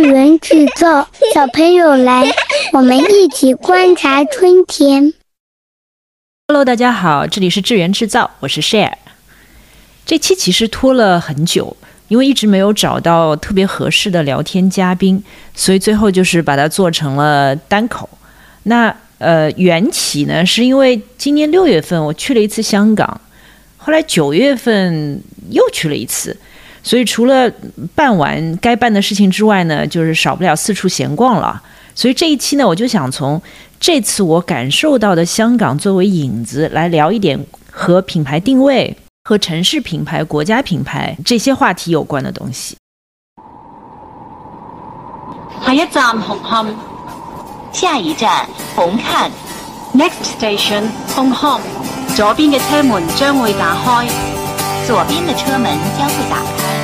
智源制造，小朋友来，我们一起观察春天。Hello，大家好，这里是智源制造，我是 Share。这期其实拖了很久，因为一直没有找到特别合适的聊天嘉宾，所以最后就是把它做成了单口。那呃，缘起呢，是因为今年六月份我去了一次香港，后来九月份又去了一次。所以除了办完该办的事情之外呢，就是少不了四处闲逛了。所以这一期呢，我就想从这次我感受到的香港作为引子，来聊一点和品牌定位、和城市品牌、国家品牌这些话题有关的东西。下一站红磡，下一站红磡，Next station 红磡。左边嘅车门将会打开，左边的车门将会打开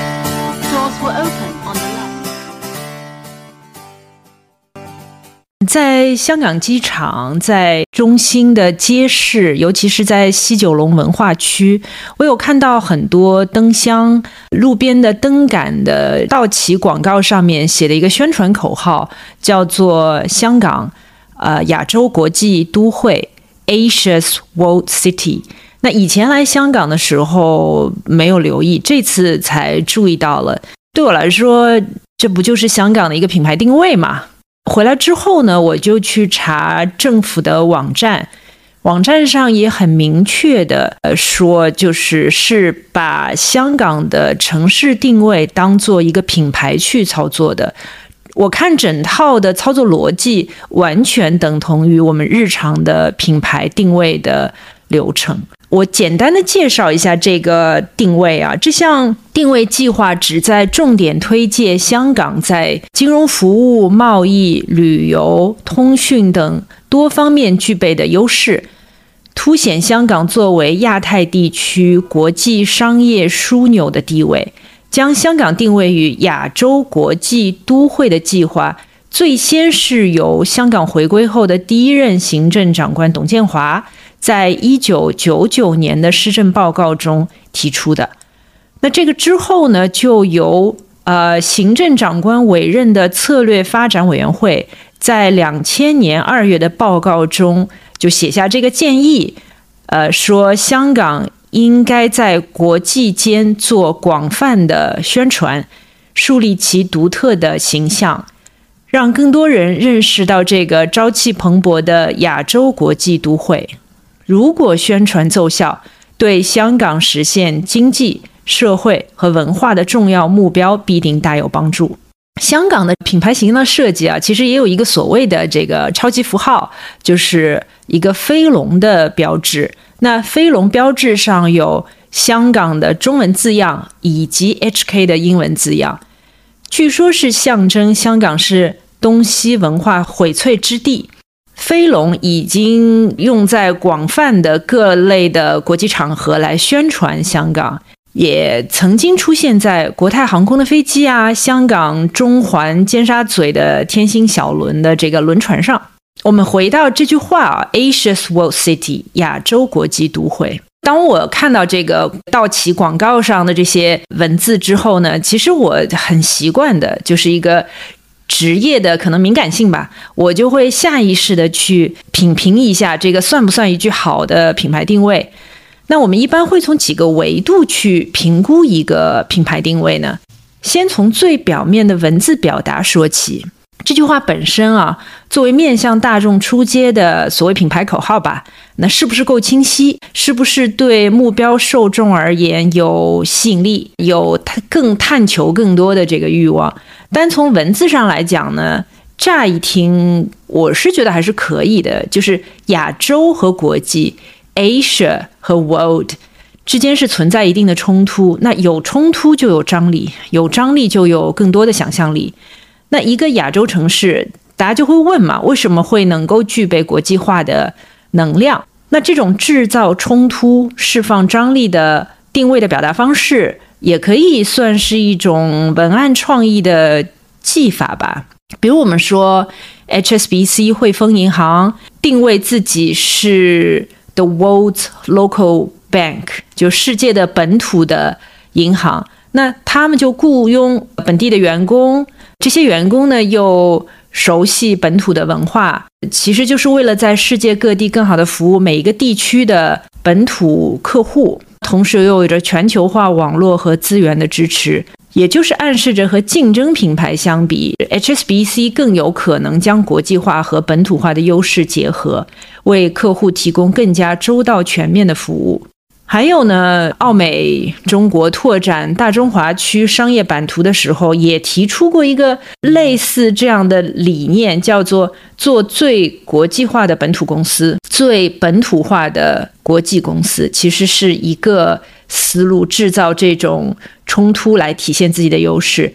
在香港机场，在中心的街市，尤其是在西九龙文化区，我有看到很多灯箱、路边的灯杆的道旗广告，上面写的一个宣传口号，叫做“香港，呃，亚洲国际都会 ”（Asia's World City）。那以前来香港的时候没有留意，这次才注意到了。对我来说，这不就是香港的一个品牌定位吗？回来之后呢，我就去查政府的网站，网站上也很明确的呃说，就是是把香港的城市定位当做一个品牌去操作的。我看整套的操作逻辑完全等同于我们日常的品牌定位的流程。我简单的介绍一下这个定位啊，这项定位计划旨在重点推介香港在金融服务、贸易、旅游、通讯等多方面具备的优势，凸显香港作为亚太地区国际商业枢纽的地位，将香港定位于亚洲国际都会的计划，最先是由香港回归后的第一任行政长官董建华。在一九九九年的施政报告中提出的，那这个之后呢，就由呃行政长官委任的策略发展委员会，在两千年二月的报告中就写下这个建议，呃，说香港应该在国际间做广泛的宣传，树立其独特的形象，让更多人认识到这个朝气蓬勃的亚洲国际都会。如果宣传奏效，对香港实现经济社会和文化的重要目标必定大有帮助。香港的品牌形象设计啊，其实也有一个所谓的这个超级符号，就是一个飞龙的标志。那飞龙标志上有香港的中文字样以及 HK 的英文字样，据说是象征香港是东西文化荟萃之地。飞龙已经用在广泛的各类的国际场合来宣传香港，也曾经出现在国泰航空的飞机啊，香港中环尖沙咀的天星小轮的这个轮船上。我们回到这句话啊，Asia's World City，亚洲国际都会。当我看到这个道奇广告上的这些文字之后呢，其实我很习惯的就是一个。职业的可能敏感性吧，我就会下意识的去品评一下这个算不算一句好的品牌定位。那我们一般会从几个维度去评估一个品牌定位呢？先从最表面的文字表达说起。这句话本身啊，作为面向大众出街的所谓品牌口号吧，那是不是够清晰？是不是对目标受众而言有吸引力，有更探求更多的这个欲望？单从文字上来讲呢，乍一听我是觉得还是可以的。就是亚洲和国际 （Asia 和 World） 之间是存在一定的冲突，那有冲突就有张力，有张力就有更多的想象力。那一个亚洲城市，大家就会问嘛，为什么会能够具备国际化的能量？那这种制造冲突、释放张力的定位的表达方式，也可以算是一种文案创意的技法吧。比如我们说，HSBC 汇丰银行定位自己是 The World's Local Bank，就世界的本土的银行。那他们就雇佣本地的员工，这些员工呢又熟悉本土的文化，其实就是为了在世界各地更好的服务每一个地区的本土客户，同时又有着全球化网络和资源的支持。也就是暗示着和竞争品牌相比，HSBC 更有可能将国际化和本土化的优势结合，为客户提供更加周到全面的服务。还有呢，奥美中国拓展大中华区商业版图的时候，也提出过一个类似这样的理念，叫做做最国际化的本土公司，最本土化的国际公司，其实是一个。思路制造这种冲突来体现自己的优势，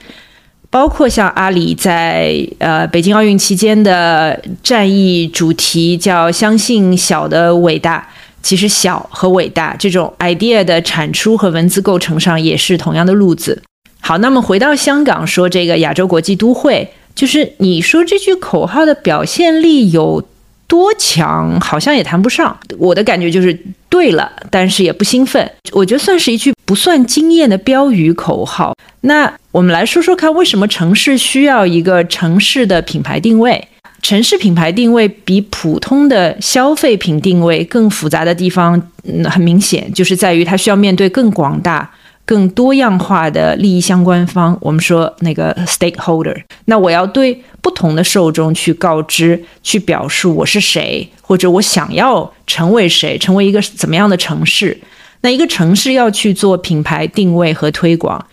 包括像阿里在呃北京奥运期间的战役主题叫“相信小的伟大”，其实小和伟大这种 idea 的产出和文字构成上也是同样的路子。好，那么回到香港说这个亚洲国际都会，就是你说这句口号的表现力有。多强好像也谈不上，我的感觉就是对了，但是也不兴奋。我觉得算是一句不算惊艳的标语口号。那我们来说说看，为什么城市需要一个城市的品牌定位？城市品牌定位比普通的消费品定位更复杂的地方，嗯，很明显就是在于它需要面对更广大。更多样化的利益相关方，我们说那个 stakeholder，那我要对不同的受众去告知、去表述我是谁，或者我想要成为谁，成为一个怎么样的城市。那一个城市要去做品牌定位和推广，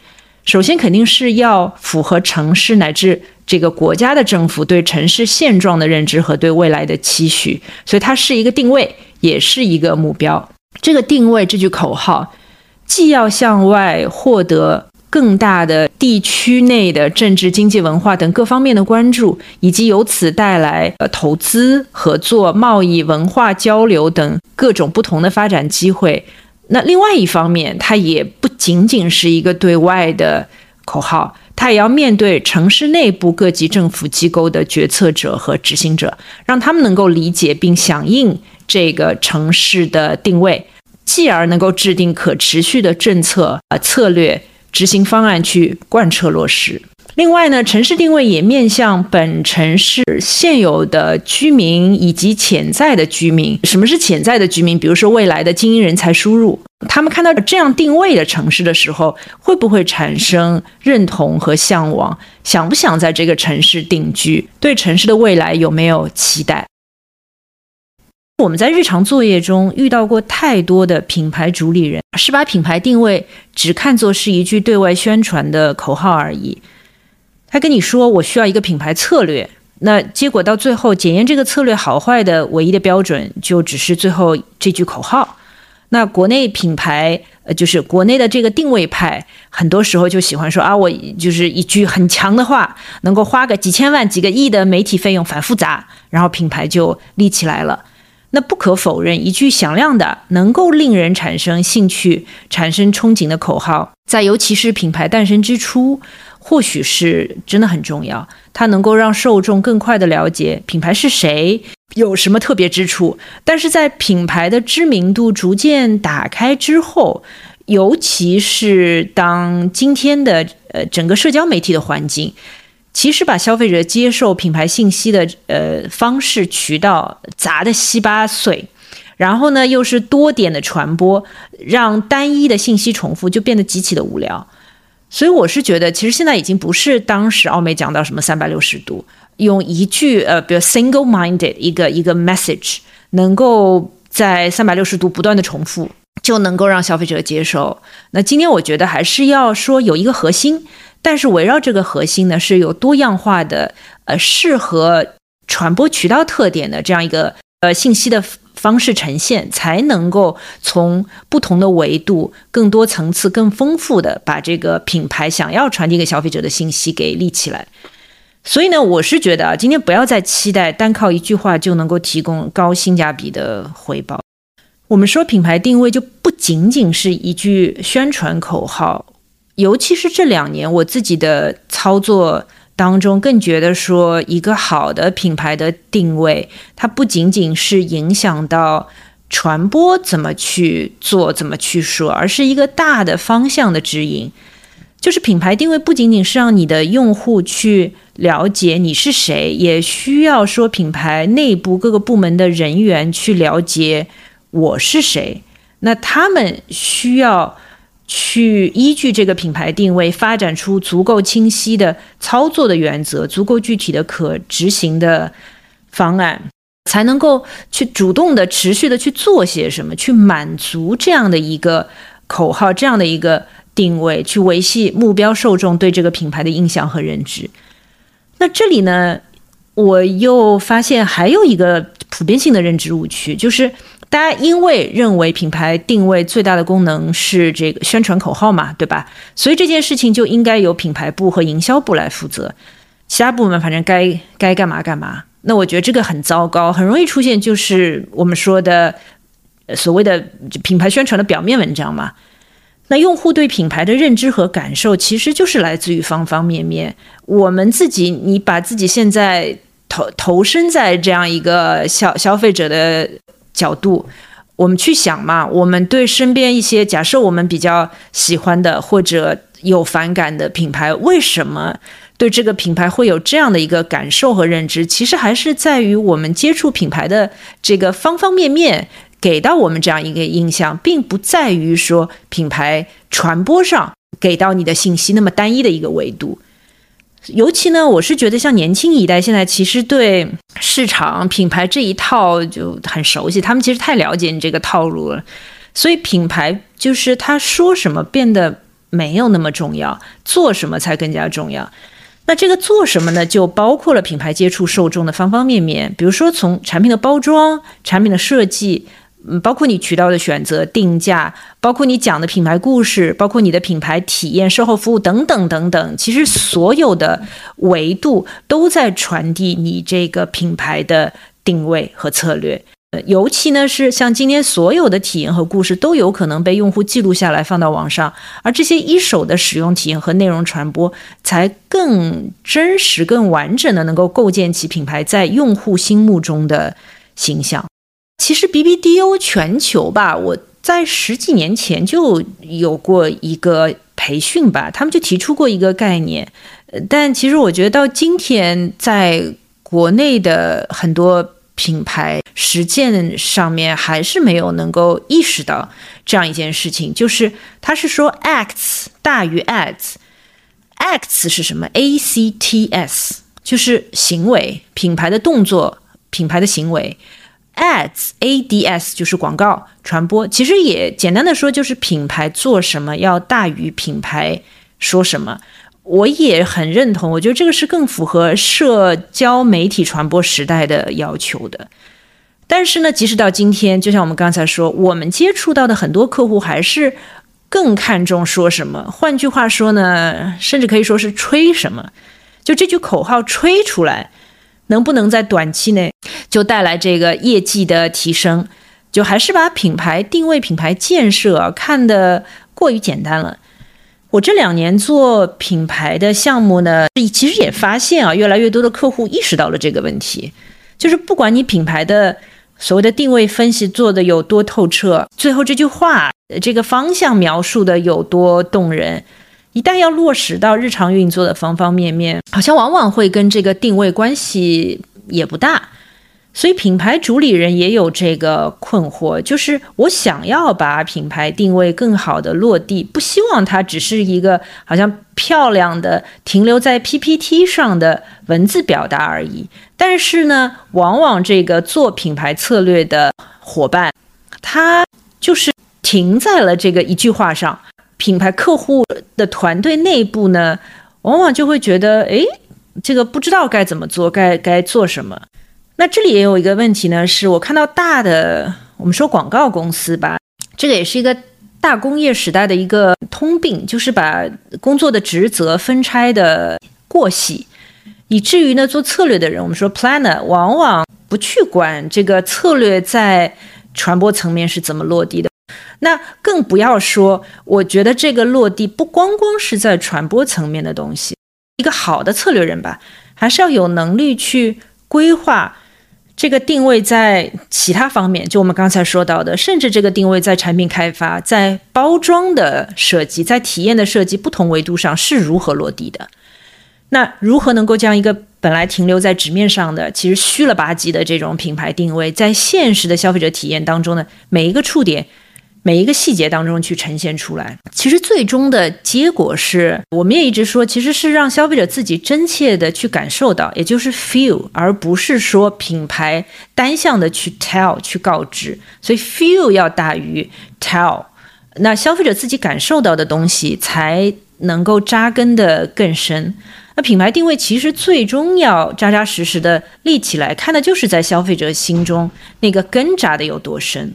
首先肯定是要符合城市乃至这个国家的政府对城市现状的认知和对未来的期许，所以它是一个定位，也是一个目标。这个定位这句口号。既要向外获得更大的地区内的政治、经济、文化等各方面的关注，以及由此带来呃投资、合作、贸易、文化交流等各种不同的发展机会。那另外一方面，它也不仅仅是一个对外的口号，他也要面对城市内部各级政府机构的决策者和执行者，让他们能够理解并响应这个城市的定位。继而能够制定可持续的政策、呃策略、执行方案去贯彻落实。另外呢，城市定位也面向本城市现有的居民以及潜在的居民。什么是潜在的居民？比如说未来的精英人才输入，他们看到这样定位的城市的时候，会不会产生认同和向往？想不想在这个城市定居？对城市的未来有没有期待？我们在日常作业中遇到过太多的品牌主理人，是把品牌定位只看作是一句对外宣传的口号而已。他跟你说我需要一个品牌策略，那结果到最后检验这个策略好坏的唯一的标准就只是最后这句口号。那国内品牌，呃，就是国内的这个定位派，很多时候就喜欢说啊，我就是一句很强的话，能够花个几千万、几个亿的媒体费用反复砸，然后品牌就立起来了。那不可否认，一句响亮的、能够令人产生兴趣、产生憧憬的口号，在尤其是品牌诞生之初，或许是真的很重要。它能够让受众更快地了解品牌是谁，有什么特别之处。但是在品牌的知名度逐渐打开之后，尤其是当今天的呃整个社交媒体的环境。其实把消费者接受品牌信息的呃方式渠道砸得稀巴碎，然后呢又是多点的传播，让单一的信息重复就变得极其的无聊。所以我是觉得，其实现在已经不是当时奥美讲到什么三百六十度，用一句呃比如 single-minded 一个一个 message，能够在三百六十度不断的重复，就能够让消费者接受。那今天我觉得还是要说有一个核心。但是围绕这个核心呢，是有多样化的呃适合传播渠道特点的这样一个呃信息的方式呈现，才能够从不同的维度、更多层次、更丰富的把这个品牌想要传递给消费者的信息给立起来。所以呢，我是觉得啊，今天不要再期待单靠一句话就能够提供高性价比的回报。我们说品牌定位就不仅仅是一句宣传口号。尤其是这两年，我自己的操作当中，更觉得说，一个好的品牌的定位，它不仅仅是影响到传播怎么去做、怎么去说，而是一个大的方向的指引。就是品牌定位不仅仅是让你的用户去了解你是谁，也需要说品牌内部各个部门的人员去了解我是谁。那他们需要去依据这个品牌定位，发展出足够清晰的操作的原则，足够具体的可执行的方案，才能够去主动的、持续的去做些什么，去满足这样的一个口号，这样的一个。定位去维系目标受众对这个品牌的印象和认知。那这里呢，我又发现还有一个普遍性的认知误区，就是大家因为认为品牌定位最大的功能是这个宣传口号嘛，对吧？所以这件事情就应该由品牌部和营销部来负责，其他部门反正该该干嘛干嘛。那我觉得这个很糟糕，很容易出现就是我们说的所谓的品牌宣传的表面文章嘛。那用户对品牌的认知和感受，其实就是来自于方方面面。我们自己，你把自己现在投投身在这样一个消消费者的角度，我们去想嘛，我们对身边一些假设我们比较喜欢的或者有反感的品牌，为什么对这个品牌会有这样的一个感受和认知？其实还是在于我们接触品牌的这个方方面面。给到我们这样一个印象，并不在于说品牌传播上给到你的信息那么单一的一个维度。尤其呢，我是觉得像年轻一代现在其实对市场品牌这一套就很熟悉，他们其实太了解你这个套路了。所以品牌就是他说什么变得没有那么重要，做什么才更加重要。那这个做什么呢？就包括了品牌接触受众的方方面面，比如说从产品的包装、产品的设计。嗯，包括你渠道的选择、定价，包括你讲的品牌故事，包括你的品牌体验、售后服务等等等等，其实所有的维度都在传递你这个品牌的定位和策略。呃，尤其呢是像今天所有的体验和故事都有可能被用户记录下来放到网上，而这些一手的使用体验和内容传播，才更真实、更完整的能够构建起品牌在用户心目中的形象。其实 BBDO 全球吧，我在十几年前就有过一个培训吧，他们就提出过一个概念，但其实我觉得到今天，在国内的很多品牌实践上面，还是没有能够意识到这样一件事情，就是他是说 acts 大于 ads，acts 是什么？A C T S 就是行为，品牌的动作，品牌的行为。Ads, A D S 就是广告传播，其实也简单的说就是品牌做什么要大于品牌说什么。我也很认同，我觉得这个是更符合社交媒体传播时代的要求的。但是呢，即使到今天，就像我们刚才说，我们接触到的很多客户还是更看重说什么。换句话说呢，甚至可以说是吹什么，就这句口号吹出来。能不能在短期内就带来这个业绩的提升？就还是把品牌定位、品牌建设看得过于简单了。我这两年做品牌的项目呢，其实也发现啊，越来越多的客户意识到了这个问题。就是不管你品牌的所谓的定位分析做的有多透彻，最后这句话这个方向描述的有多动人。一旦要落实到日常运作的方方面面，好像往往会跟这个定位关系也不大，所以品牌主理人也有这个困惑，就是我想要把品牌定位更好的落地，不希望它只是一个好像漂亮的停留在 PPT 上的文字表达而已。但是呢，往往这个做品牌策略的伙伴，他就是停在了这个一句话上。品牌客户的团队内部呢，往往就会觉得，哎，这个不知道该怎么做，该该做什么。那这里也有一个问题呢，是我看到大的，我们说广告公司吧，这个也是一个大工业时代的一个通病，就是把工作的职责分拆的过细，以至于呢，做策略的人，我们说 planner，往往不去管这个策略在传播层面是怎么落地的。那更不要说，我觉得这个落地不光光是在传播层面的东西。一个好的策略人吧，还是要有能力去规划这个定位在其他方面，就我们刚才说到的，甚至这个定位在产品开发、在包装的设计、在体验的设计不同维度上是如何落地的？那如何能够将一个本来停留在纸面上的、其实虚了吧唧的这种品牌定位，在现实的消费者体验当中呢每一个触点？每一个细节当中去呈现出来，其实最终的结果是，我们也一直说，其实是让消费者自己真切的去感受到，也就是 feel，而不是说品牌单向的去 tell 去告知。所以 feel 要大于 tell，那消费者自己感受到的东西才能够扎根的更深。那品牌定位其实最终要扎扎实实的立起来，看的就是在消费者心中那个根扎的有多深。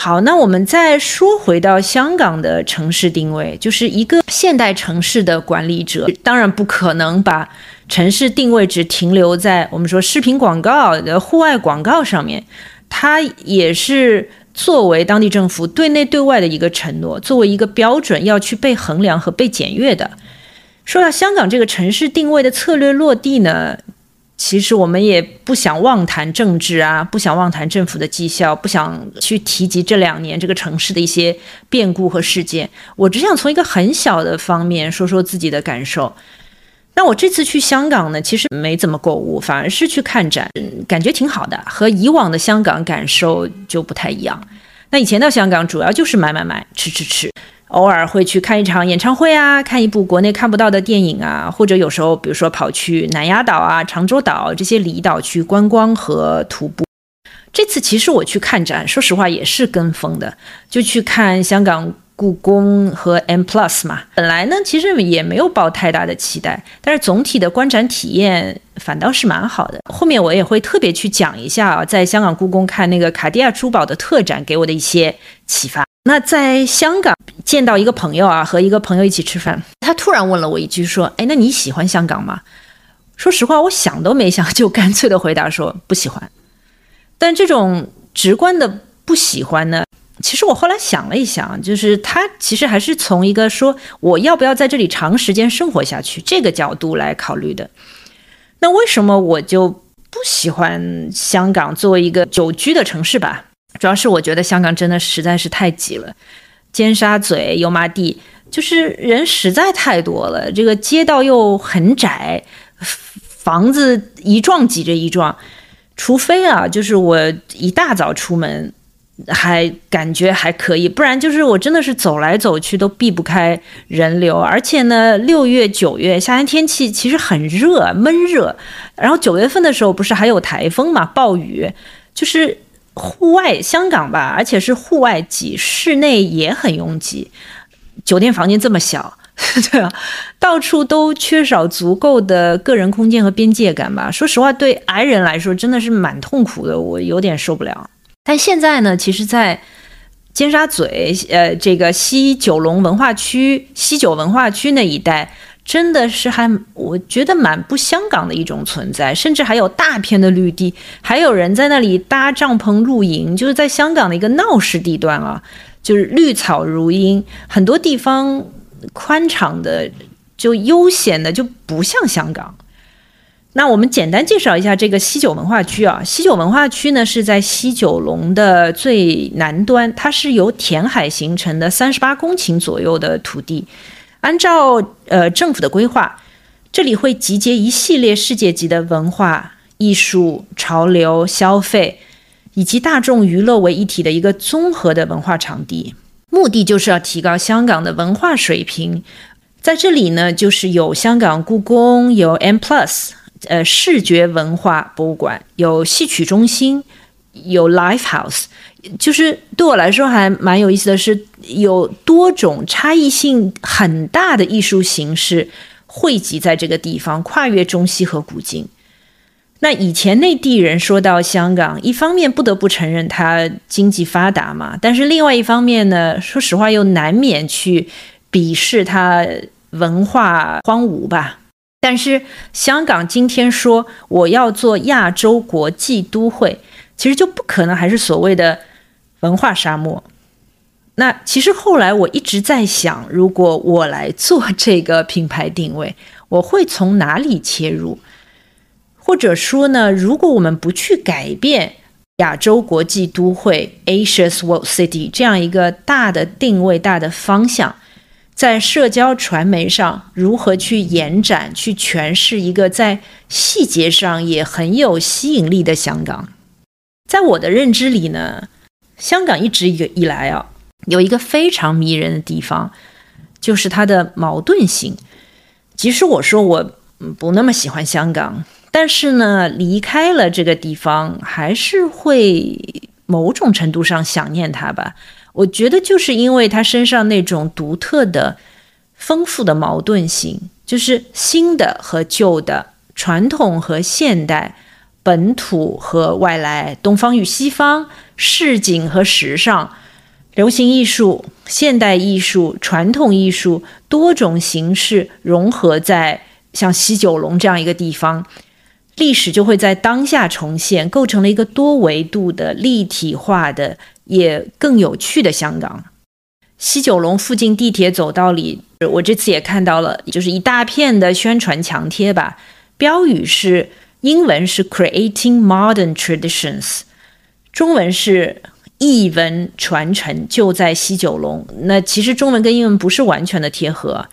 好，那我们再说回到香港的城市定位，就是一个现代城市的管理者，当然不可能把城市定位只停留在我们说视频广告的户外广告上面，它也是作为当地政府对内对外的一个承诺，作为一个标准要去被衡量和被检阅的。说到香港这个城市定位的策略落地呢？其实我们也不想妄谈政治啊，不想妄谈政府的绩效，不想去提及这两年这个城市的一些变故和事件。我只想从一个很小的方面说说自己的感受。那我这次去香港呢，其实没怎么购物，反而是去看展，感觉挺好的，和以往的香港感受就不太一样。那以前到香港主要就是买买买，吃吃吃。偶尔会去看一场演唱会啊，看一部国内看不到的电影啊，或者有时候，比如说跑去南丫岛啊、长洲岛这些离岛去观光和徒步。这次其实我去看展，说实话也是跟风的，就去看香港故宫和 M Plus 嘛。本来呢，其实也没有抱太大的期待，但是总体的观展体验反倒是蛮好的。后面我也会特别去讲一下啊，在香港故宫看那个卡地亚珠宝的特展给我的一些启发。那在香港见到一个朋友啊，和一个朋友一起吃饭，他突然问了我一句，说：“哎，那你喜欢香港吗？”说实话，我想都没想，就干脆的回答说不喜欢。但这种直观的不喜欢呢，其实我后来想了一想，就是他其实还是从一个说我要不要在这里长时间生活下去这个角度来考虑的。那为什么我就不喜欢香港作为一个久居的城市吧？主要是我觉得香港真的实在是太挤了，尖沙咀、油麻地，就是人实在太多了。这个街道又很窄，房子一幢挤着一幢。除非啊，就是我一大早出门，还感觉还可以，不然就是我真的是走来走去都避不开人流。而且呢，六月、九月夏天天气其实很热，闷热。然后九月份的时候不是还有台风嘛，暴雨，就是。户外香港吧，而且是户外挤，室内也很拥挤。酒店房间这么小，对啊，到处都缺少足够的个人空间和边界感吧。说实话，对矮人来说真的是蛮痛苦的，我有点受不了。但现在呢，其实，在尖沙咀，呃，这个西九龙文化区、西九文化区那一带。真的是还，我觉得蛮不香港的一种存在，甚至还有大片的绿地，还有人在那里搭帐篷露营，就是在香港的一个闹市地段啊，就是绿草如茵，很多地方宽敞的，就悠闲的，就不像香港。那我们简单介绍一下这个西九文化区啊，西九文化区呢是在西九龙的最南端，它是由填海形成的三十八公顷左右的土地。按照呃政府的规划，这里会集结一系列世界级的文化艺术、潮流消费以及大众娱乐为一体的一个综合的文化场地，目的就是要提高香港的文化水平。在这里呢，就是有香港故宫，有 M Plus，呃，视觉文化博物馆，有戏曲中心，有 Live House。就是对我来说还蛮有意思的是，有多种差异性很大的艺术形式汇集在这个地方，跨越中西和古今。那以前内地人说到香港，一方面不得不承认它经济发达嘛，但是另外一方面呢，说实话又难免去鄙视它文化荒芜吧。但是香港今天说我要做亚洲国际都会，其实就不可能还是所谓的。文化沙漠。那其实后来我一直在想，如果我来做这个品牌定位，我会从哪里切入？或者说呢，如果我们不去改变亚洲国际都会 （Asia's World City） 这样一个大的定位、大的方向，在社交传媒上如何去延展、去诠释一个在细节上也很有吸引力的香港？在我的认知里呢，香港一直以以来啊，有一个非常迷人的地方，就是它的矛盾性。即使我说我不那么喜欢香港。但是呢，离开了这个地方，还是会某种程度上想念他吧。我觉得就是因为他身上那种独特的、丰富的矛盾性，就是新的和旧的、传统和现代、本土和外来、东方与西方、市井和时尚、流行艺术、现代艺术、传统艺术多种形式融合在像西九龙这样一个地方。历史就会在当下重现，构成了一个多维度的立体化的，也更有趣的香港。西九龙附近地铁走道里，我这次也看到了，就是一大片的宣传墙贴吧，标语是英文是 “Creating Modern Traditions”，中文是“译文传承就在西九龙”。那其实中文跟英文不是完全的贴合。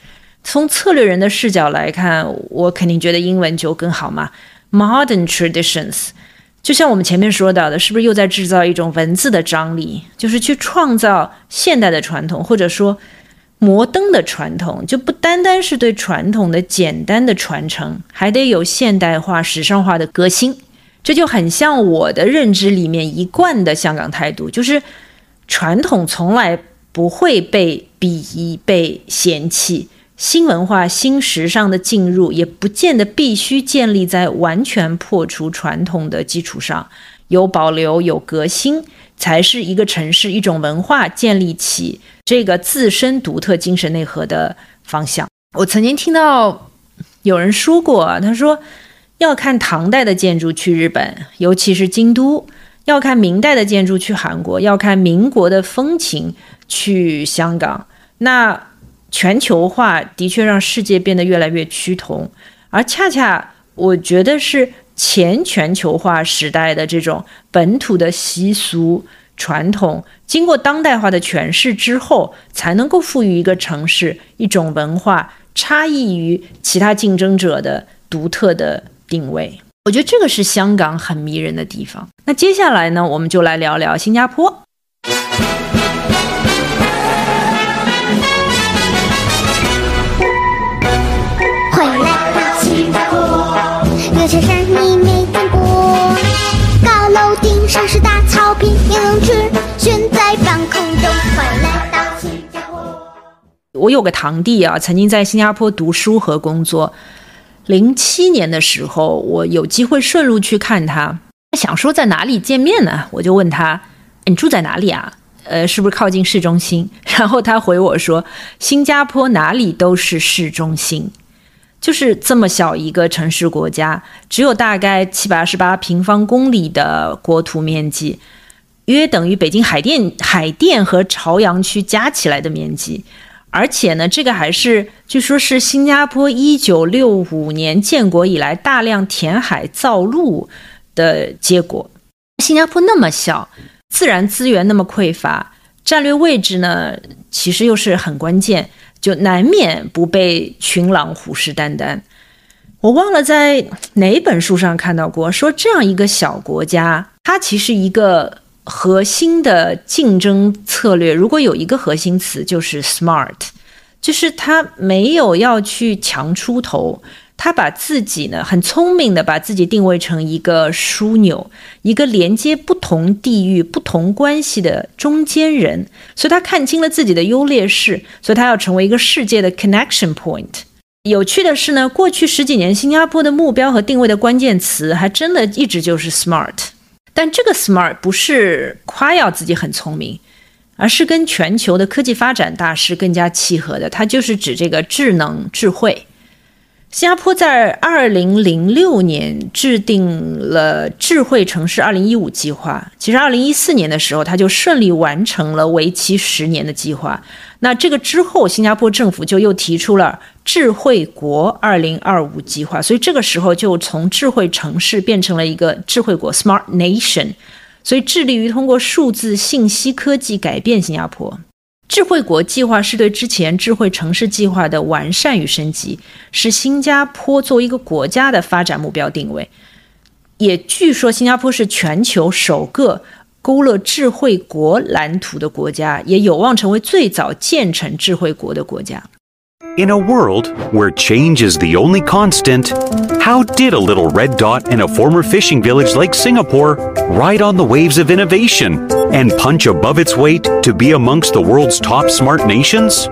从策略人的视角来看，我肯定觉得英文就更好嘛。Modern traditions，就像我们前面说到的，是不是又在制造一种文字的张力？就是去创造现代的传统，或者说摩登的传统，就不单单是对传统的简单的传承，还得有现代化、时尚化的革新。这就很像我的认知里面一贯的香港态度，就是传统从来不会被鄙夷、被嫌弃。新文化、新时尚的进入，也不见得必须建立在完全破除传统的基础上，有保留、有革新，才是一个城市、一种文化建立起这个自身独特精神内核的方向。我曾经听到有人说过，他说要看唐代的建筑去日本，尤其是京都；要看明代的建筑去韩国；要看民国的风情去香港。那。全球化的确让世界变得越来越趋同，而恰恰我觉得是前全球化时代的这种本土的习俗传统，经过当代化的诠释之后，才能够赋予一个城市一种文化差异于其他竞争者的独特的定位。我觉得这个是香港很迷人的地方。那接下来呢，我们就来聊聊新加坡。山你没楼顶上是大草坪，游池悬在半空中。快来到新加坡。我有个堂弟啊，曾经在新加坡读书和工作。零七年的时候，我有机会顺路去看他，想说在哪里见面呢？我就问他：“你住在哪里啊？呃，是不是靠近市中心？”然后他回我说：“新加坡哪里都是市中心。”就是这么小一个城市国家，只有大概七百二十八平方公里的国土面积，约等于北京海淀海淀和朝阳区加起来的面积。而且呢，这个还是据说是新加坡一九六五年建国以来大量填海造陆的结果。新加坡那么小，自然资源那么匮乏，战略位置呢，其实又是很关键。就难免不被群狼虎视眈眈。我忘了在哪本书上看到过，说这样一个小国家，它其实一个核心的竞争策略，如果有一个核心词，就是 smart，就是它没有要去强出头。他把自己呢很聪明的把自己定位成一个枢纽，一个连接不同地域、不同关系的中间人，所以他看清了自己的优劣势，所以他要成为一个世界的 connection point。有趣的是呢，过去十几年新加坡的目标和定位的关键词还真的一直就是 smart，但这个 smart 不是夸耀自己很聪明，而是跟全球的科技发展大势更加契合的，它就是指这个智能智慧。新加坡在二零零六年制定了智慧城市二零一五计划。其实二零一四年的时候，它就顺利完成了为期十年的计划。那这个之后，新加坡政府就又提出了智慧国二零二五计划，所以这个时候就从智慧城市变成了一个智慧国 （Smart Nation），所以致力于通过数字信息科技改变新加坡。智慧国计划是对之前智慧城市计划的完善与升级，是新加坡作为一个国家的发展目标定位。也据说新加坡是全球首个勾勒智慧国蓝图的国家，也有望成为最早建成智慧国的国家。In a world where change is the only constant, how did a little red dot in a former fishing village like Singapore ride on the waves of innovation and punch above its weight to be amongst the world's top smart nations?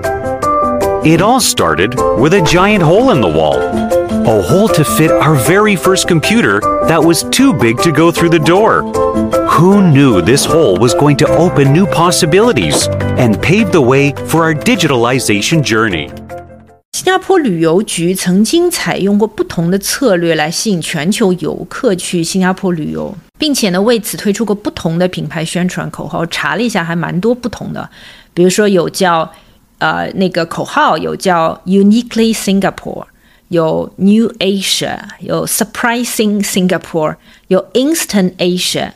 It all started with a giant hole in the wall. A hole to fit our very first computer that was too big to go through the door. Who knew this hole was going to open new possibilities and pave the way for our digitalization journey? 新加坡旅游局曾经采用过不同的策略来吸引全球游客去新加坡旅游， 并且呢为此推出过不同的品牌宣传口号。查了一下，还蛮多不同的，比如说有叫呃那个口号，有叫 Uniquely Singapore，有 New Asia，有 Surprising Singapore，有 Instant Asia。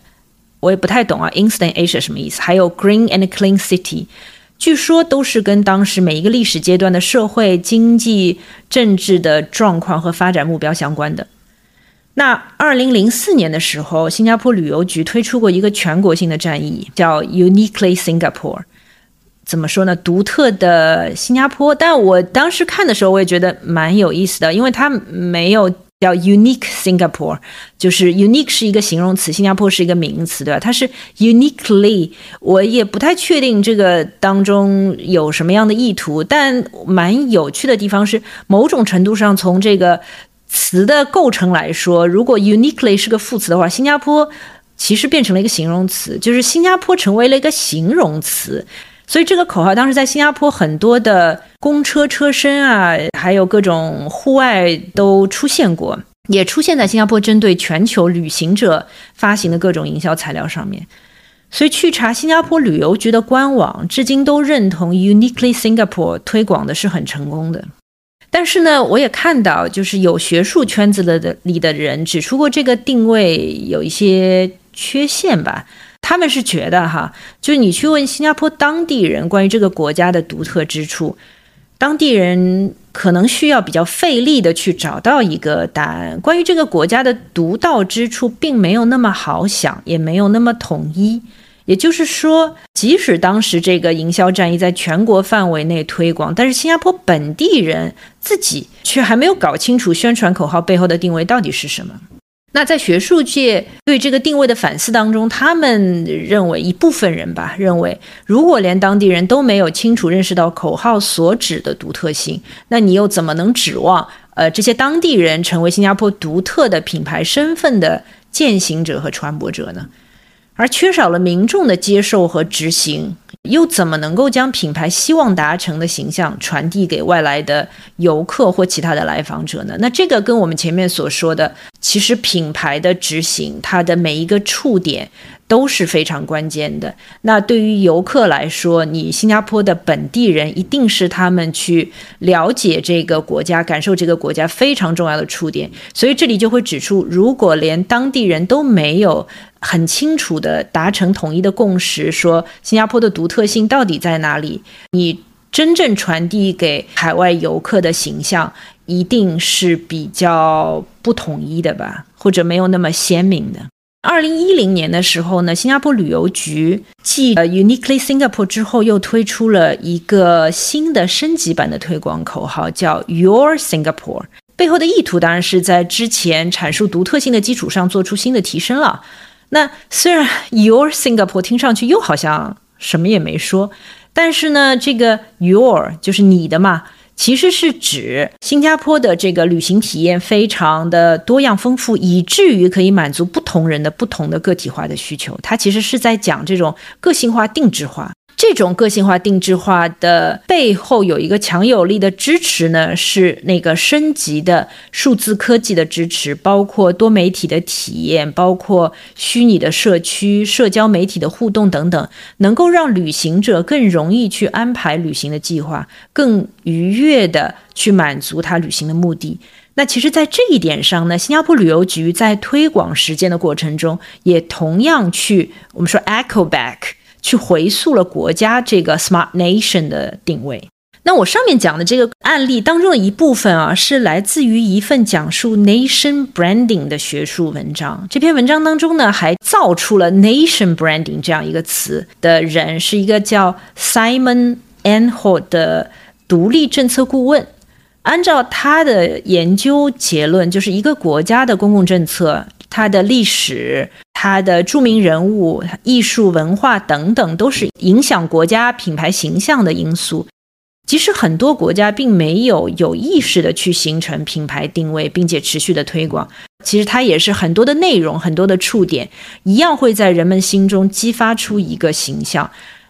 我也不太懂啊，Instant Asia 什么意思？还有 Green and Clean City。据说都是跟当时每一个历史阶段的社会、经济、政治的状况和发展目标相关的。那二零零四年的时候，新加坡旅游局推出过一个全国性的战役，叫 Uniquely Singapore。怎么说呢？独特的新加坡。但我当时看的时候，我也觉得蛮有意思的，因为它没有。叫 unique Singapore，就是 unique 是一个形容词，新加坡是一个名词，对吧？它是 uniquely，我也不太确定这个当中有什么样的意图，但蛮有趣的地方是，某种程度上从这个词的构成来说，如果 uniquely 是个副词的话，新加坡其实变成了一个形容词，就是新加坡成为了一个形容词。所以这个口号当时在新加坡很多的公车车身啊，还有各种户外都出现过，也出现在新加坡针对全球旅行者发行的各种营销材料上面。所以去查新加坡旅游局的官网，至今都认同 Uniquely Singapore 推广的是很成功的。但是呢，我也看到就是有学术圈子的的里的人指出过这个定位有一些缺陷吧。他们是觉得哈，就是你去问新加坡当地人关于这个国家的独特之处，当地人可能需要比较费力的去找到一个答案。关于这个国家的独到之处，并没有那么好想，也没有那么统一。也就是说，即使当时这个营销战役在全国范围内推广，但是新加坡本地人自己却还没有搞清楚宣传口号背后的定位到底是什么。那在学术界对这个定位的反思当中，他们认为一部分人吧认为，如果连当地人都没有清楚认识到口号所指的独特性，那你又怎么能指望呃这些当地人成为新加坡独特的品牌身份的践行者和传播者呢？而缺少了民众的接受和执行。又怎么能够将品牌希望达成的形象传递给外来的游客或其他的来访者呢？那这个跟我们前面所说的，其实品牌的执行，它的每一个触点都是非常关键的。那对于游客来说，你新加坡的本地人一定是他们去了解这个国家、感受这个国家非常重要的触点。所以这里就会指出，如果连当地人都没有。很清楚的达成统一的共识，说新加坡的独特性到底在哪里？你真正传递给海外游客的形象，一定是比较不统一的吧，或者没有那么鲜明的。二零一零年的时候呢，新加坡旅游局继呃 Uniquely Singapore 之后，又推出了一个新的升级版的推广口号，叫 Your Singapore。背后的意图当然是在之前阐述独特性的基础上做出新的提升了。那虽然 Your Singapore 听上去又好像什么也没说，但是呢，这个 Your 就是你的嘛，其实是指新加坡的这个旅行体验非常的多样丰富，以至于可以满足不同人的不同的个体化的需求。它其实是在讲这种个性化、定制化。这种个性化、定制化的背后有一个强有力的支持呢，是那个升级的数字科技的支持，包括多媒体的体验，包括虚拟的社区、社交媒体的互动等等，能够让旅行者更容易去安排旅行的计划，更愉悦的去满足他旅行的目的。那其实，在这一点上呢，新加坡旅游局在推广实践的过程中，也同样去我们说 echo back。去回溯了国家这个 smart nation 的定位。那我上面讲的这个案例当中的一部分啊，是来自于一份讲述 nation branding 的学术文章。这篇文章当中呢，还造出了 nation branding 这样一个词的人，是一个叫 Simon Anhol 的独立政策顾问。按照他的研究结论，就是一个国家的公共政策。它的历史、它的著名人物、艺术文化等等，都是影响国家品牌形象的因素。即使很多国家并没有有意识的去形成品牌定位，并且持续的推广，其实它也是很多的内容、很多的触点，一样会在人们心中激发出一个形象。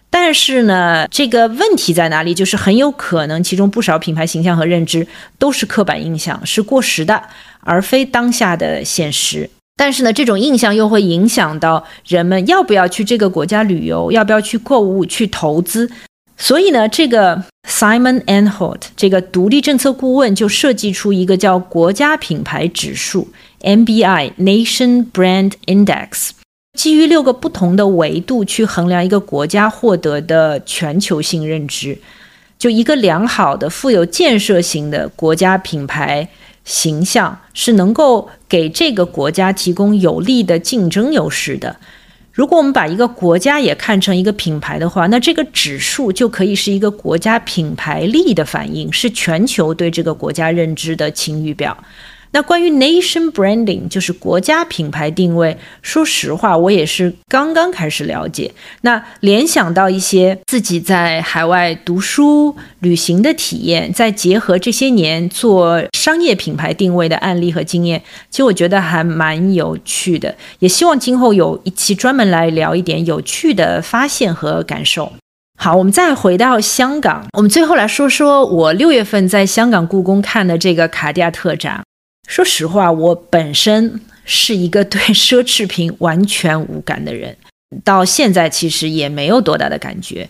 但是呢，这个问题在哪里？就是很有可能其中不少品牌形象和认知都是刻板印象，是过时的，而非当下的现实。但是呢，这种印象又会影响到人们要不要去这个国家旅游，要不要去购物、去投资。所以呢，这个 Simon Anholt 这个独立政策顾问就设计出一个叫国家品牌指数 （MBI Nation Brand Index），基于六个不同的维度去衡量一个国家获得的全球性认知，就一个良好的、富有建设性的国家品牌。形象是能够给这个国家提供有利的竞争优势的。如果我们把一个国家也看成一个品牌的话，那这个指数就可以是一个国家品牌力的反应，是全球对这个国家认知的晴雨表。那关于 nation branding，就是国家品牌定位。说实话，我也是刚刚开始了解。那联想到一些自己在海外读书、旅行的体验，再结合这些年做商业品牌定位的案例和经验，其实我觉得还蛮有趣的。也希望今后有一期专门来聊一点有趣的发现和感受。好，我们再回到香港，我们最后来说说我六月份在香港故宫看的这个卡地亚特展。说实话，我本身是一个对奢侈品完全无感的人，到现在其实也没有多大的感觉。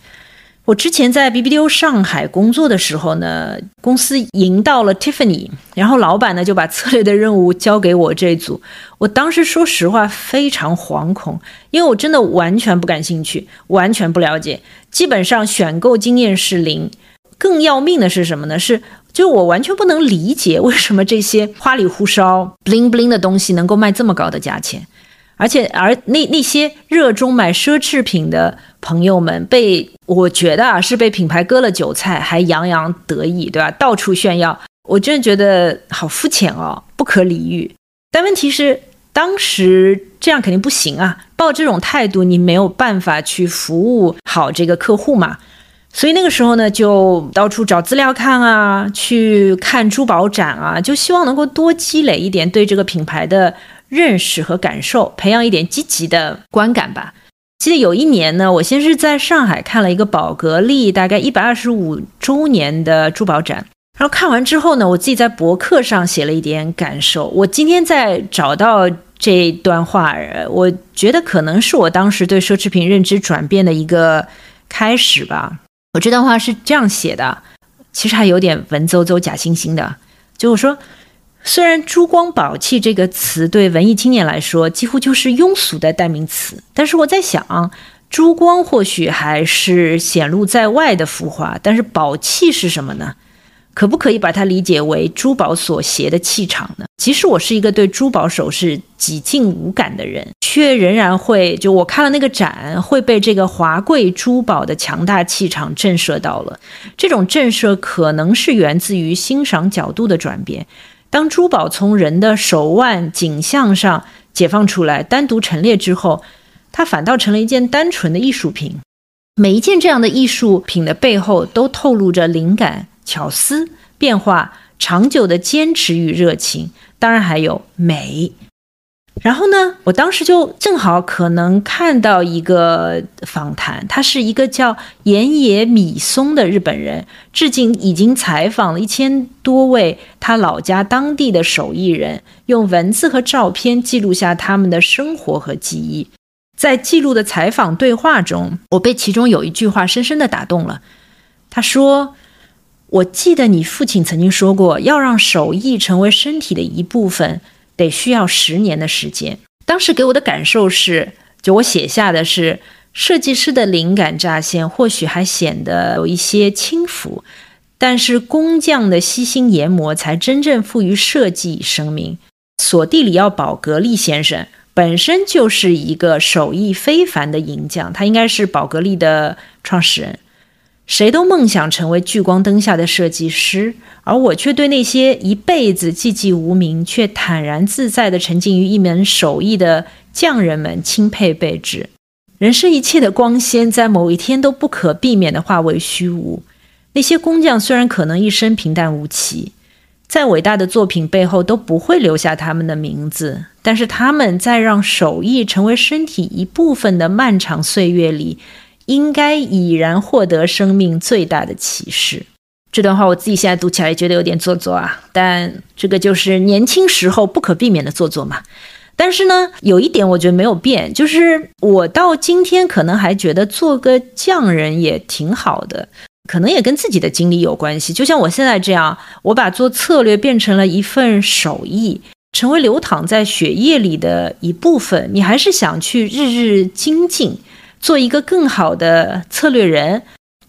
我之前在 BBDO 上海工作的时候呢，公司赢到了 Tiffany，然后老板呢就把策略的任务交给我这组。我当时说实话非常惶恐，因为我真的完全不感兴趣，完全不了解，基本上选购经验是零。更要命的是什么呢？是。就我完全不能理解为什么这些花里胡哨、bling bling 的东西能够卖这么高的价钱，而且而那那些热衷买奢侈品的朋友们，被我觉得啊是被品牌割了韭菜，还洋洋得意，对吧？到处炫耀，我真的觉得好肤浅哦，不可理喻。但问题是，当时这样肯定不行啊，抱这种态度，你没有办法去服务好这个客户嘛。所以那个时候呢，就到处找资料看啊，去看珠宝展啊，就希望能够多积累一点对这个品牌的认识和感受，培养一点积极的观感吧。记得有一年呢，我先是在上海看了一个宝格丽大概一百二十五周年的珠宝展，然后看完之后呢，我自己在博客上写了一点感受。我今天在找到这段话，我觉得可能是我当时对奢侈品认知转变的一个开始吧。我这段话是这样写的，其实还有点文绉绉、假惺惺的。就我说，虽然“珠光宝气”这个词对文艺青年来说几乎就是庸俗的代名词，但是我在想，珠光或许还是显露在外的浮华，但是宝气是什么呢？可不可以把它理解为珠宝所携的气场呢？即使我是一个对珠宝首饰几近无感的人，却仍然会就我看了那个展，会被这个华贵珠宝的强大气场震慑到了。这种震慑可能是源自于欣赏角度的转变。当珠宝从人的手腕颈项上解放出来，单独陈列之后，它反倒成了一件单纯的艺术品。每一件这样的艺术品的背后，都透露着灵感。巧思、变化、长久的坚持与热情，当然还有美。然后呢，我当时就正好可能看到一个访谈，他是一个叫岩野米松的日本人，至今已经采访了一千多位他老家当地的手艺人，用文字和照片记录下他们的生活和记忆。在记录的采访对话中，我被其中有一句话深深的打动了。他说：“我记得你父亲曾经说过，要让手艺成为身体的一部分。”得需要十年的时间。当时给我的感受是，就我写下的是设计师的灵感乍现，或许还显得有一些轻浮，但是工匠的悉心研磨才真正赋予设计生命。索蒂里奥·宝格丽先生本身就是一个手艺非凡的银匠，他应该是宝格丽的创始人。谁都梦想成为聚光灯下的设计师，而我却对那些一辈子寂寂无名却坦然自在地沉浸于一门手艺的匠人们钦佩备至。人生一切的光鲜，在某一天都不可避免地化为虚无。那些工匠虽然可能一生平淡无奇，在伟大的作品背后都不会留下他们的名字，但是他们在让手艺成为身体一部分的漫长岁月里。应该已然获得生命最大的启示。这段话我自己现在读起来觉得有点做作啊，但这个就是年轻时候不可避免的做作嘛。但是呢，有一点我觉得没有变，就是我到今天可能还觉得做个匠人也挺好的，可能也跟自己的经历有关系。就像我现在这样，我把做策略变成了一份手艺，成为流淌在血液里的一部分。你还是想去日日精进。做一个更好的策略人，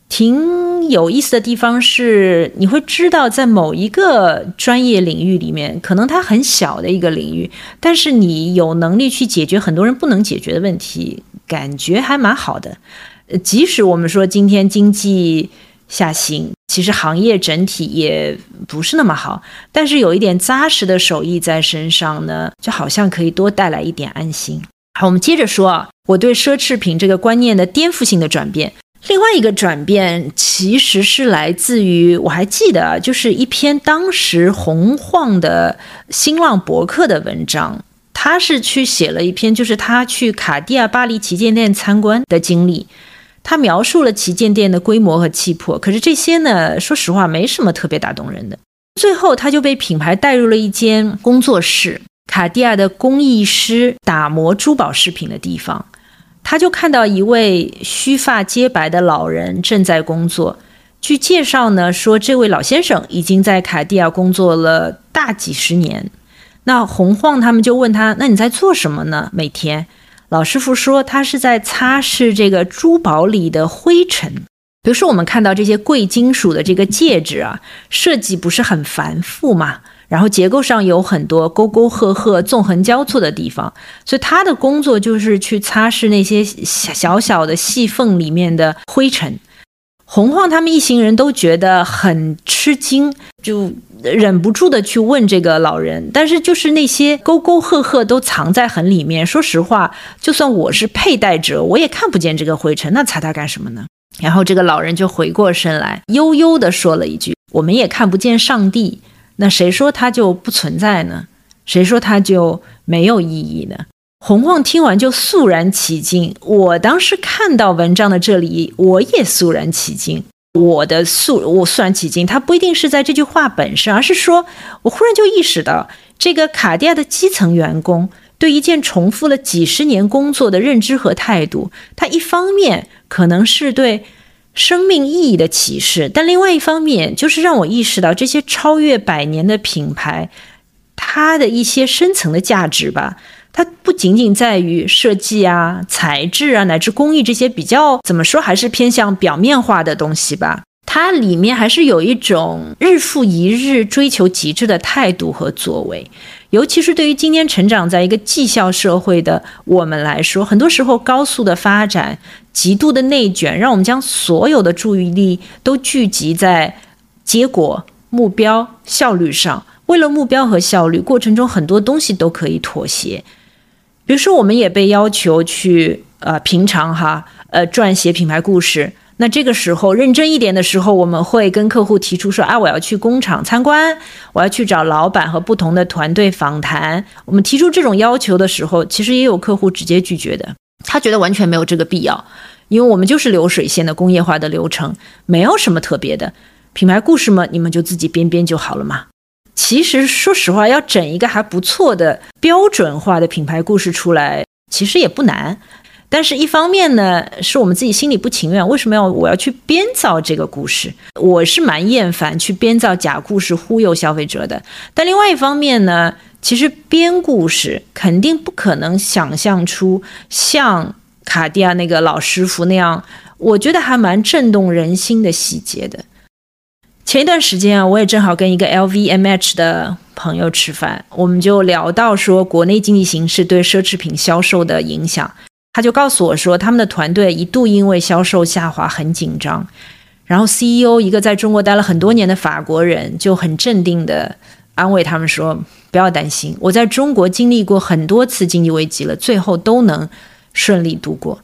挺有意思的地方是，你会知道在某一个专业领域里面，可能它很小的一个领域，但是你有能力去解决很多人不能解决的问题，感觉还蛮好的。即使我们说今天经济下行，其实行业整体也不是那么好，但是有一点扎实的手艺在身上呢，就好像可以多带来一点安心。好，我们接着说啊，我对奢侈品这个观念的颠覆性的转变。另外一个转变其实是来自于，我还记得啊，就是一篇当时红晃的新浪博客的文章，他是去写了一篇，就是他去卡地亚巴黎旗舰店参观的经历。他描述了旗舰店的规模和气魄，可是这些呢，说实话没什么特别打动人的。最后，他就被品牌带入了一间工作室。卡地亚的工艺师打磨珠宝饰品的地方，他就看到一位须发皆白的老人正在工作。据介绍呢，说这位老先生已经在卡地亚工作了大几十年。那洪晃他们就问他：“那你在做什么呢？”每天，老师傅说他是在擦拭这个珠宝里的灰尘。比如说，我们看到这些贵金属的这个戒指啊，设计不是很繁复吗？然后结构上有很多沟沟壑壑、纵横交错的地方，所以他的工作就是去擦拭那些小小的细缝里面的灰尘。洪晃他们一行人都觉得很吃惊，就忍不住的去问这个老人。但是就是那些沟沟壑壑都藏在很里面。说实话，就算我是佩戴者，我也看不见这个灰尘，那擦它干什么呢？然后这个老人就回过身来，悠悠的说了一句：“我们也看不见上帝。”那谁说它就不存在呢？谁说它就没有意义呢？洪晃听完就肃然起敬。我当时看到文章的这里，我也肃然起敬。我的肃，我肃然起敬，它不一定是在这句话本身，而是说我忽然就意识到，这个卡地亚的基层员工对一件重复了几十年工作的认知和态度，他一方面可能是对。生命意义的启示，但另外一方面就是让我意识到这些超越百年的品牌，它的一些深层的价值吧。它不仅仅在于设计啊、材质啊，乃至工艺这些比较怎么说，还是偏向表面化的东西吧。它里面还是有一种日复一日追求极致的态度和作为。尤其是对于今天成长在一个绩效社会的我们来说，很多时候高速的发展、极度的内卷，让我们将所有的注意力都聚集在结果、目标、效率上。为了目标和效率，过程中很多东西都可以妥协。比如说，我们也被要求去呃，平常哈呃，撰写品牌故事。那这个时候认真一点的时候，我们会跟客户提出说：“啊，我要去工厂参观，我要去找老板和不同的团队访谈。”我们提出这种要求的时候，其实也有客户直接拒绝的，他觉得完全没有这个必要，因为我们就是流水线的工业化的流程，没有什么特别的。品牌故事嘛，你们就自己编编就好了嘛。其实说实话，要整一个还不错的标准化的品牌故事出来，其实也不难。但是，一方面呢，是我们自己心里不情愿。为什么要我要去编造这个故事？我是蛮厌烦去编造假故事忽悠消费者的。但另外一方面呢，其实编故事肯定不可能想象出像卡地亚那个老师傅那样，我觉得还蛮震动人心的细节的。前一段时间啊，我也正好跟一个 LVMH 的朋友吃饭，我们就聊到说国内经济形势对奢侈品销售的影响。他就告诉我说，他们的团队一度因为销售下滑很紧张，然后 CEO 一个在中国待了很多年的法国人就很镇定的安慰他们说：“不要担心，我在中国经历过很多次经济危机了，最后都能顺利度过。”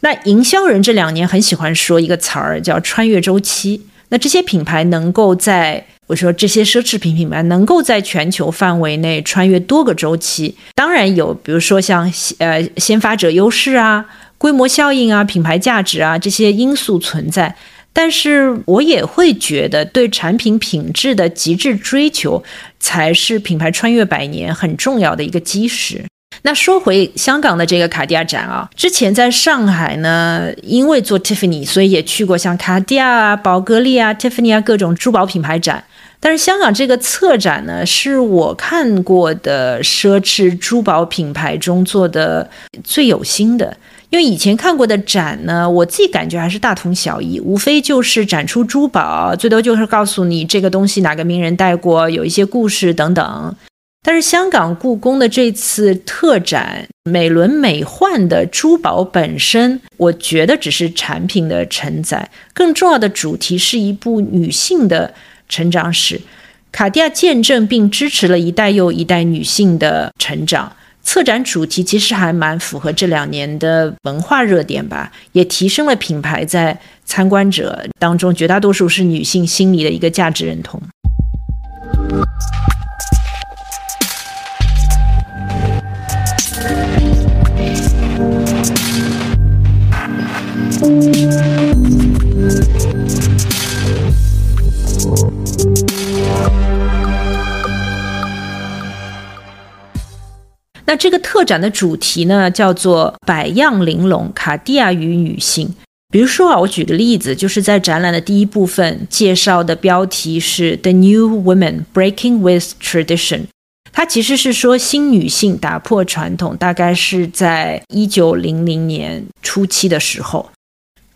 那营销人这两年很喜欢说一个词儿叫“穿越周期”。那这些品牌能够在我说这些奢侈品品牌能够在全球范围内穿越多个周期，当然有，比如说像呃先发者优势啊、规模效应啊、品牌价值啊这些因素存在。但是我也会觉得，对产品品质的极致追求，才是品牌穿越百年很重要的一个基石。那说回香港的这个卡地亚展啊，之前在上海呢，因为做 Tiffany，所以也去过像卡地亚啊、宝格丽啊、Tiffany 啊各种珠宝品牌展。但是香港这个策展呢，是我看过的奢侈珠宝品牌中做的最有心的。因为以前看过的展呢，我自己感觉还是大同小异，无非就是展出珠宝，最多就是告诉你这个东西哪个名人戴过，有一些故事等等。但是香港故宫的这次特展，美轮美奂的珠宝本身，我觉得只是产品的承载，更重要的主题是一部女性的。成长史，卡地亚见证并支持了一代又一代女性的成长。策展主题其实还蛮符合这两年的文化热点吧，也提升了品牌在参观者当中绝大多数是女性心里的一个价值认同。那这个特展的主题呢，叫做“百样玲珑：卡地亚与女性”。比如说啊，我举个例子，就是在展览的第一部分介绍的标题是 “The New Women Breaking with Tradition”，它其实是说新女性打破传统，大概是在一九零零年初期的时候。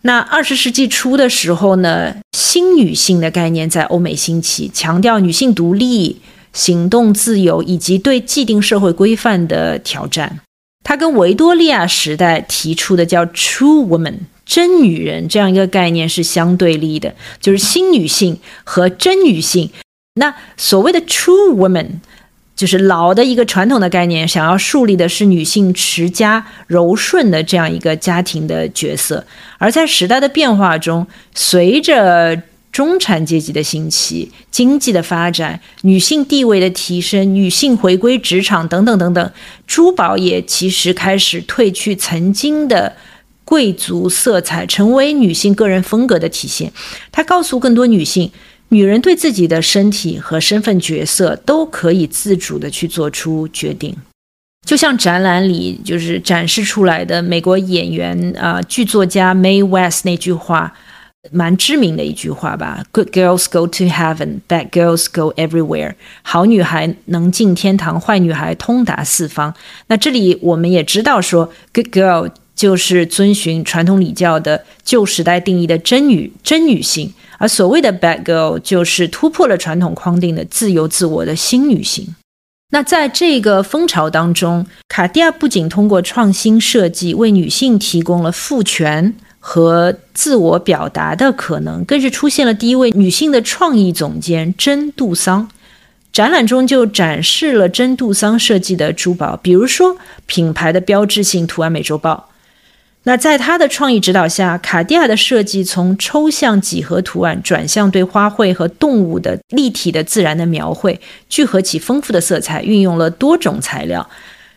那二十世纪初的时候呢，新女性的概念在欧美兴起，强调女性独立。行动自由以及对既定社会规范的挑战，它跟维多利亚时代提出的叫 “true woman” 真女人这样一个概念是相对立的，就是新女性和真女性。那所谓的 “true woman”，就是老的一个传统的概念，想要树立的是女性持家、柔顺的这样一个家庭的角色，而在时代的变化中，随着中产阶级的兴起、经济的发展、女性地位的提升、女性回归职场等等等等，珠宝也其实开始褪去曾经的贵族色彩，成为女性个人风格的体现。它告诉更多女性，女人对自己的身体和身份角色都可以自主的去做出决定。就像展览里就是展示出来的美国演员啊剧作家 May West 那句话。蛮知名的一句话吧，Good girls go to heaven, bad girls go everywhere。好女孩能进天堂，坏女孩通达四方。那这里我们也知道说，Good girl 就是遵循传统礼教的旧时代定义的真女真女性，而所谓的 bad girl 就是突破了传统框定的自由自我的新女性。那在这个风潮当中，卡地亚不仅通过创新设计为女性提供了赋权。和自我表达的可能，更是出现了第一位女性的创意总监真杜桑。展览中就展示了真杜桑设计的珠宝，比如说品牌的标志性图案美洲豹。那在他的创意指导下，卡地亚的设计从抽象几何图案转向对花卉和动物的立体的自然的描绘，聚合起丰富的色彩，运用了多种材料。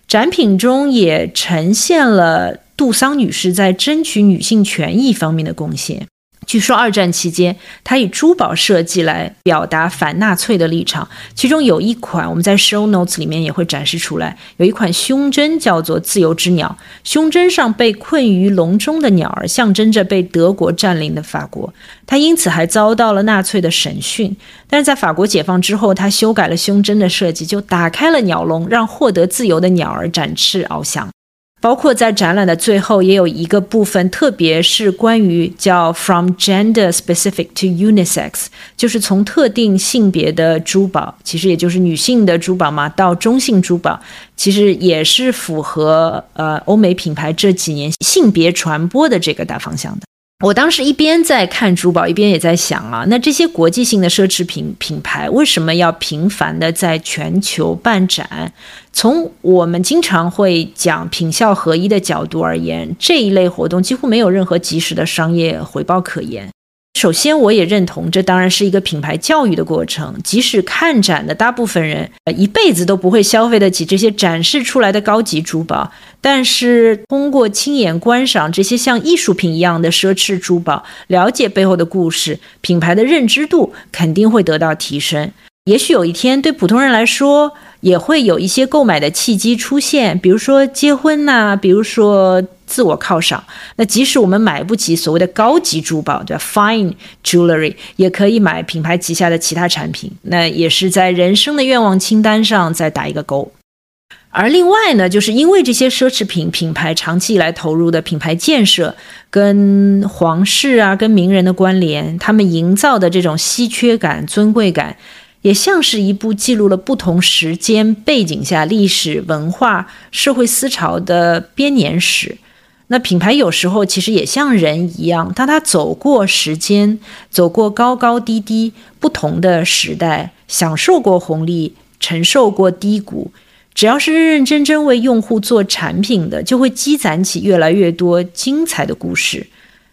展品中也呈现了杜桑女士在争取女性权益方面的贡献。据说二战期间，她以珠宝设计来表达反纳粹的立场。其中有一款，我们在 show notes 里面也会展示出来，有一款胸针叫做“自由之鸟”。胸针上被困于笼中的鸟儿，象征着被德国占领的法国。她因此还遭到了纳粹的审讯。但是在法国解放之后，他修改了胸针的设计，就打开了鸟笼，让获得自由的鸟儿展翅翱翔。包括在展览的最后，也有一个部分，特别是关于叫 “from gender specific to unisex”，就是从特定性别的珠宝，其实也就是女性的珠宝嘛，到中性珠宝，其实也是符合呃欧美品牌这几年性别传播的这个大方向的。我当时一边在看珠宝，一边也在想啊，那这些国际性的奢侈品品牌为什么要频繁的在全球办展？从我们经常会讲品效合一的角度而言，这一类活动几乎没有任何及时的商业回报可言。首先，我也认同，这当然是一个品牌教育的过程。即使看展的大部分人，呃，一辈子都不会消费得起这些展示出来的高级珠宝，但是通过亲眼观赏这些像艺术品一样的奢侈珠宝，了解背后的故事，品牌的认知度肯定会得到提升。也许有一天，对普通人来说，也会有一些购买的契机出现，比如说结婚呐，比如说自我犒赏。那即使我们买不起所谓的高级珠宝，对吧？Fine jewelry 也可以买品牌旗下的其他产品，那也是在人生的愿望清单上再打一个勾。而另外呢，就是因为这些奢侈品品牌长期以来投入的品牌建设，跟皇室啊、跟名人的关联，他们营造的这种稀缺感、尊贵感。也像是一部记录了不同时间背景下历史文化、社会思潮的编年史。那品牌有时候其实也像人一样，当他走过时间，走过高高低低不同的时代，享受过红利，承受过低谷，只要是认认真真为用户做产品的，就会积攒起越来越多精彩的故事。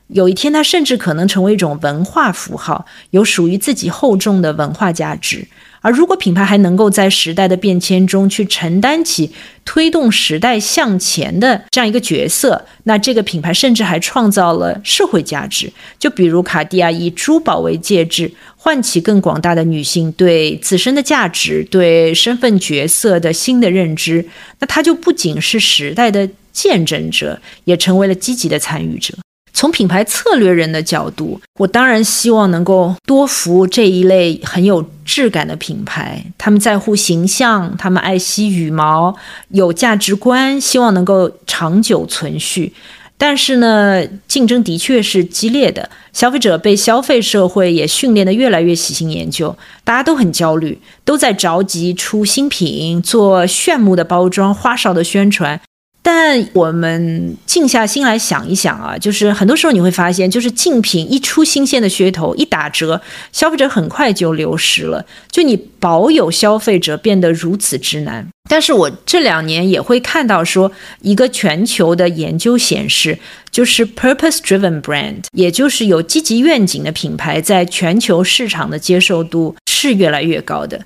有一天，它甚至可能成为一种文化符号，有属于自己厚重的文化价值。而如果品牌还能够在时代的变迁中去承担起推动时代向前的这样一个角色，那这个品牌甚至还创造了社会价值。就比如卡地亚以珠宝为介质，唤起更广大的女性对自身的价值、对身份角色的新的认知，那它就不仅是时代的见证者，也成为了积极的参与者。从品牌策略人的角度，我当然希望能够多服务这一类很有质感的品牌。他们在乎形象，他们爱惜羽毛，有价值观，希望能够长久存续。但是呢，竞争的确是激烈的，消费者被消费社会也训练得越来越喜新厌旧，大家都很焦虑，都在着急出新品，做炫目的包装，花哨的宣传。但我们静下心来想一想啊，就是很多时候你会发现，就是竞品一出新鲜的噱头，一打折，消费者很快就流失了。就你保有消费者变得如此之难。但是我这两年也会看到说，一个全球的研究显示，就是 purpose-driven brand，也就是有积极愿景的品牌，在全球市场的接受度是越来越高的。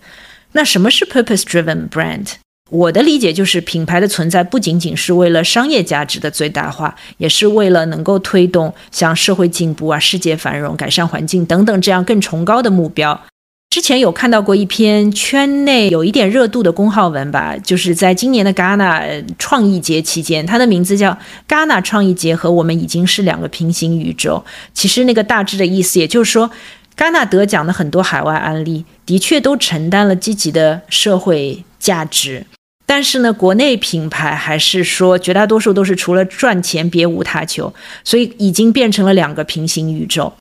那什么是 purpose-driven brand？我的理解就是，品牌的存在不仅仅是为了商业价值的最大化，也是为了能够推动像社会进步啊、世界繁荣、改善环境等等这样更崇高的目标。之前有看到过一篇圈内有一点热度的公号文吧，就是在今年的戛纳创意节期间，它的名字叫“戛纳创意节和我们已经是两个平行宇宙”。其实那个大致的意思，也就是说，戛纳得奖的很多海外案例，的确都承担了积极的社会价值。但是呢，国内品牌还是说绝大多数都是除了赚钱别无他求，所以已经变成了两个平行宇宙。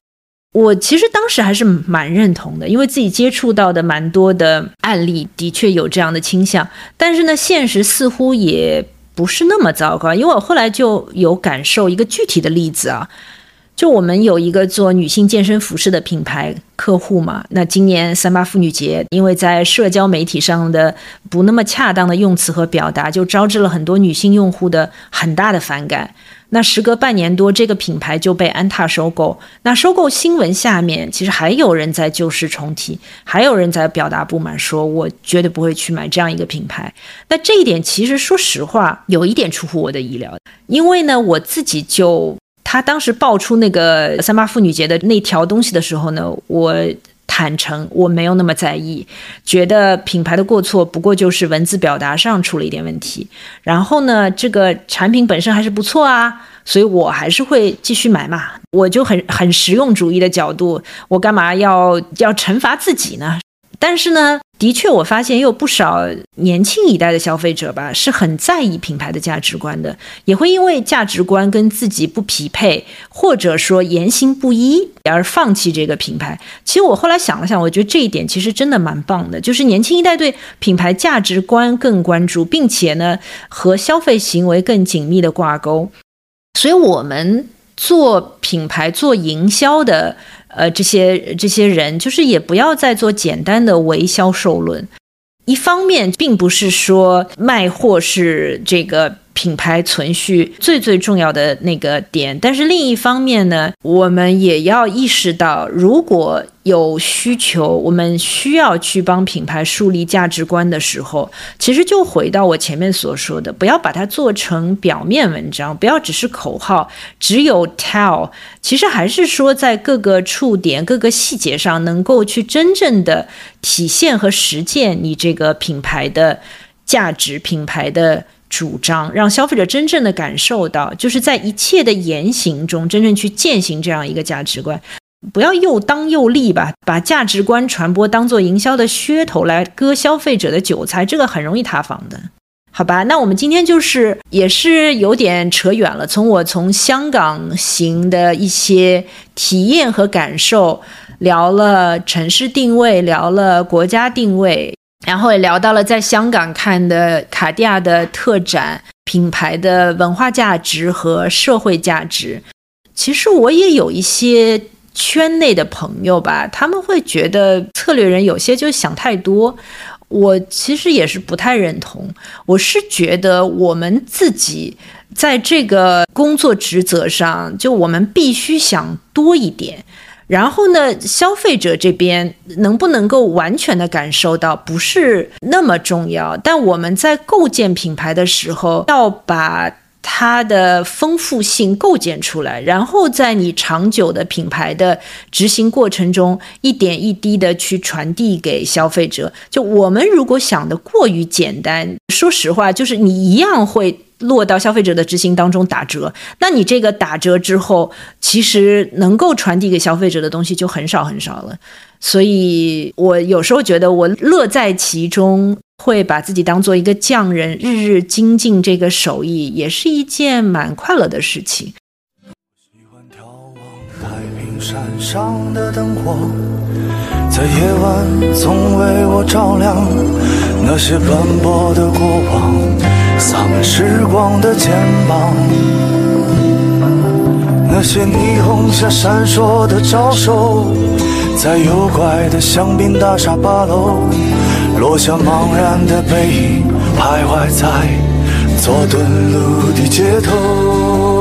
我其实当时还是蛮认同的，因为自己接触到的蛮多的案例的确有这样的倾向。但是呢，现实似乎也不是那么糟糕，因为我后来就有感受一个具体的例子啊。就我们有一个做女性健身服饰的品牌客户嘛，那今年三八妇女节，因为在社交媒体上的不那么恰当的用词和表达，就招致了很多女性用户的很大的反感。那时隔半年多，这个品牌就被安踏收购。那收购新闻下面，其实还有人在旧事重提，还有人在表达不满，说我绝对不会去买这样一个品牌。那这一点其实说实话，有一点出乎我的意料，因为呢，我自己就。他当时爆出那个三八妇女节的那条东西的时候呢，我坦诚我没有那么在意，觉得品牌的过错不过就是文字表达上出了一点问题。然后呢，这个产品本身还是不错啊，所以我还是会继续买嘛。我就很很实用主义的角度，我干嘛要要惩罚自己呢？但是呢。的确，我发现也有不少年轻一代的消费者吧，是很在意品牌的价值观的，也会因为价值观跟自己不匹配，或者说言行不一而放弃这个品牌。其实我后来想了想，我觉得这一点其实真的蛮棒的，就是年轻一代对品牌价值观更关注，并且呢和消费行为更紧密的挂钩。所以，我们做品牌、做营销的。呃，这些这些人就是也不要再做简单的唯销售论。一方面，并不是说卖货是这个。品牌存续最最重要的那个点，但是另一方面呢，我们也要意识到，如果有需求，我们需要去帮品牌树立价值观的时候，其实就回到我前面所说的，不要把它做成表面文章，不要只是口号，只有 tell，其实还是说在各个触点、各个细节上，能够去真正的体现和实践你这个品牌的价值、品牌的。主张让消费者真正的感受到，就是在一切的言行中，真正去践行这样一个价值观，不要又当又立吧，把价值观传播当做营销的噱头来割消费者的韭菜，这个很容易塌房的，好吧？那我们今天就是也是有点扯远了，从我从香港行的一些体验和感受，聊了城市定位，聊了国家定位。然后也聊到了在香港看的卡地亚的特展，品牌的文化价值和社会价值。其实我也有一些圈内的朋友吧，他们会觉得策略人有些就想太多。我其实也是不太认同。我是觉得我们自己在这个工作职责上，就我们必须想多一点。然后呢，消费者这边能不能够完全的感受到不是那么重要，但我们在构建品牌的时候，要把它的丰富性构建出来，然后在你长久的品牌的执行过程中，一点一滴的去传递给消费者。就我们如果想的过于简单，说实话，就是你一样会。落到消费者的执行当中打折，那你这个打折之后，其实能够传递给消费者的东西就很少很少了。所以我有时候觉得我乐在其中，会把自己当做一个匠人，日日精进这个手艺，也是一件蛮快乐的事情。喜欢眺望太平山上的灯火，在夜晚总为我照亮那些斑驳的过往。洒满时光的肩膀，那些霓虹下闪烁的招手，在右拐的香槟大厦八楼，落下茫然的背影，徘徊在佐敦路的街头。